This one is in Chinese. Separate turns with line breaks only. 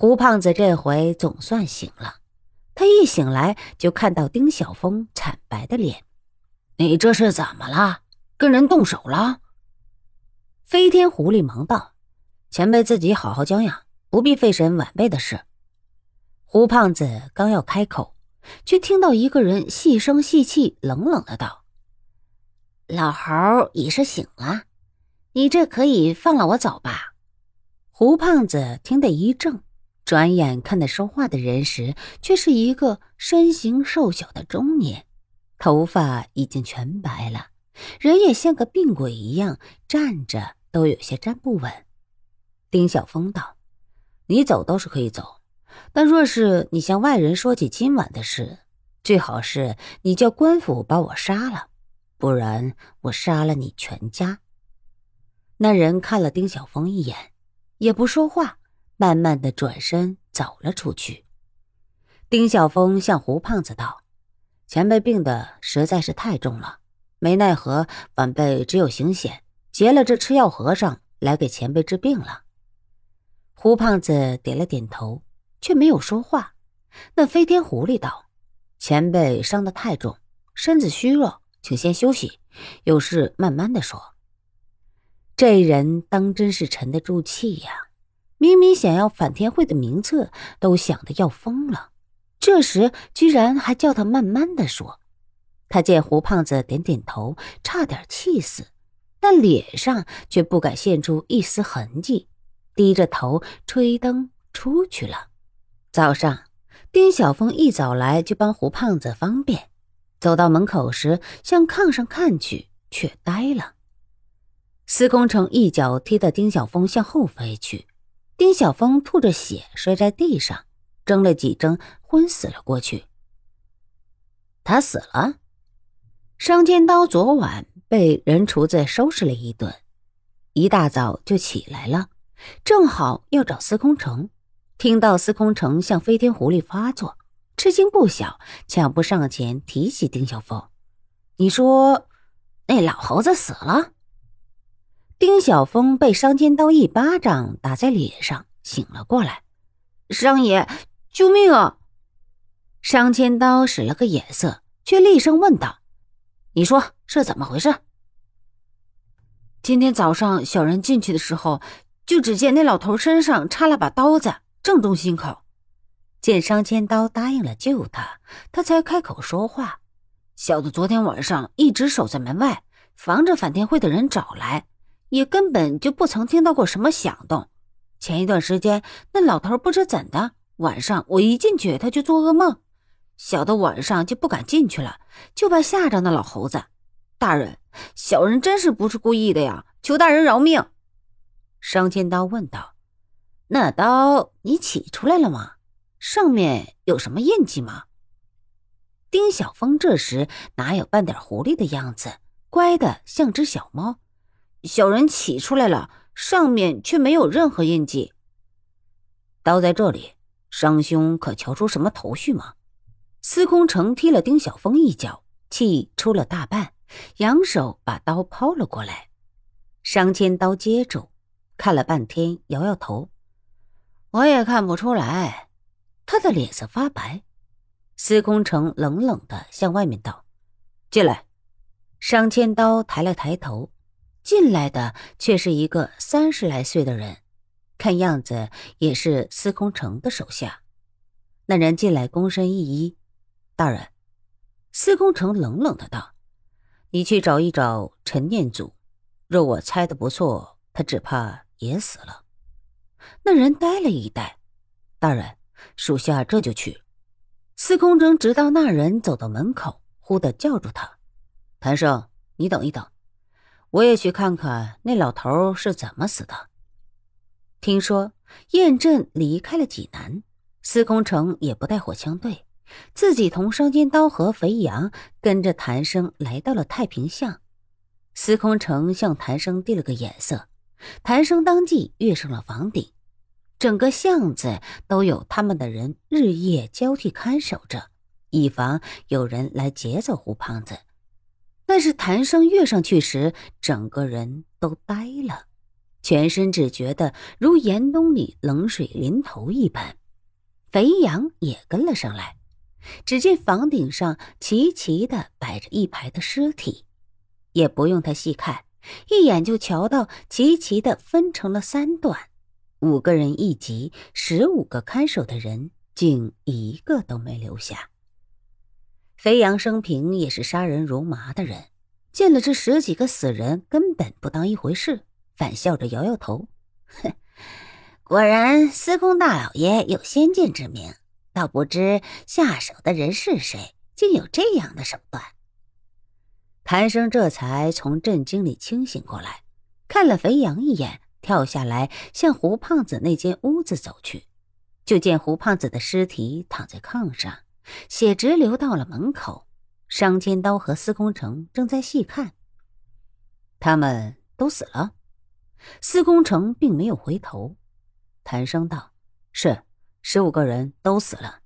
胡胖子这回总算醒了，他一醒来就看到丁晓峰惨白的脸。
你这是怎么了？跟人动手了？
飞天狐狸忙道：“前辈自己好好教养，不必费神晚辈的事。”胡胖子刚要开口，却听到一个人细声细气、冷冷的道：“
老猴已是醒了，你这可以放了我走吧？”
胡胖子听得一怔。转眼看那说话的人时，却是一个身形瘦小的中年，头发已经全白了，人也像个病鬼一样，站着都有些站不稳。丁晓峰道：“你走倒是可以走，但若是你向外人说起今晚的事，最好是你叫官府把我杀了，不然我杀了你全家。”那人看了丁晓峰一眼，也不说话。慢慢的转身走了出去。丁晓峰向胡胖子道：“前辈病的实在是太重了，没奈何，晚辈只有行险，劫了这吃药和尚来给前辈治病了。”胡胖子点了点头，却没有说话。那飞天狐狸道：“前辈伤得太重，身子虚弱，请先休息，有事慢慢的说。”这人当真是沉得住气呀。明明想要反天会的名册，都想得要疯了，这时居然还叫他慢慢的说。他见胡胖子点点头，差点气死，但脸上却不敢现出一丝痕迹，低着头吹灯出去了。早上，丁晓峰一早来就帮胡胖子方便，走到门口时向炕上看去，却呆了。司空城一脚踢得丁晓峰向后飞去。丁小峰吐着血摔在地上，怔了几怔，昏死了过去。他死了。商千刀昨晚被人厨子收拾了一顿，一大早就起来了，正好要找司空城。听到司空城向飞天狐狸发作，吃惊不小，抢步上前提起丁小峰：“你说那老猴子死了？”丁晓峰被商千刀一巴掌打在脸上，醒了过来。
商爷，救命啊！
商千刀使了个眼色，却厉声问道：“你说是怎么回事？”
今天早上小人进去的时候，就只见那老头身上插了把刀子，正中心口。
见商千刀答应了救他，他才开口说话：“
小的昨天晚上一直守在门外，防着反天会的人找来。”也根本就不曾听到过什么响动。前一段时间，那老头不知怎的，晚上我一进去，他就做噩梦，小的晚上就不敢进去了，就怕吓着那老猴子。大人，小人真是不是故意的呀，求大人饶命。
商千刀问道：“那刀你取出来了吗？上面有什么印记吗？”丁小峰这时哪有半点狐狸的样子，乖的像只小猫。
小人起出来了，上面却没有任何印记。
刀在这里，商兄可瞧出什么头绪吗？司空城踢了丁小峰一脚，气出了大半，扬手把刀抛了过来。商千刀接住，看了半天，摇摇头：“我也看不出来。”他的脸色发白。司空城冷冷的向外面道：“进来。”商千刀抬了抬头。进来的却是一个三十来岁的人，看样子也是司空城的手下。那人进来躬身一揖：“大人。”司空城冷冷的道：“你去找一找陈念祖，若我猜的不错，他只怕也死了。”那人呆了一呆：“大人，属下这就去。”司空城直到那人走到门口，忽地叫住他：“谭生，你等一等。”我也去看看那老头是怎么死的。听说燕震离开了济南，司空城也不带火枪队，自己同双尖刀和肥羊跟着谭生来到了太平巷。司空城向谭生递了个眼色，谭生当即跃上了房顶。整个巷子都有他们的人日夜交替看守着，以防有人来劫走胡胖子。但是谭生跃上去时，整个人都呆了，全身只觉得如严冬里冷水淋头一般。肥羊也跟了上来。只见房顶上齐齐的摆着一排的尸体，也不用他细看，一眼就瞧到齐齐的分成了三段，五个人一级，十五个看守的人，竟一个都没留下。肥羊生平也是杀人如麻的人，见了这十几个死人，根本不当一回事。反笑着摇摇头，哼，果然司空大老爷有先见之明，倒不知下手的人是谁，竟有这样的手段。谭生这才从震惊里清醒过来，看了肥羊一眼，跳下来向胡胖子那间屋子走去，就见胡胖子的尸体躺在炕上，血直流到了门口。商千刀和司空城正在细看，他们都死了。司空城并没有回头，谈声道：“是，十五个人都死了。”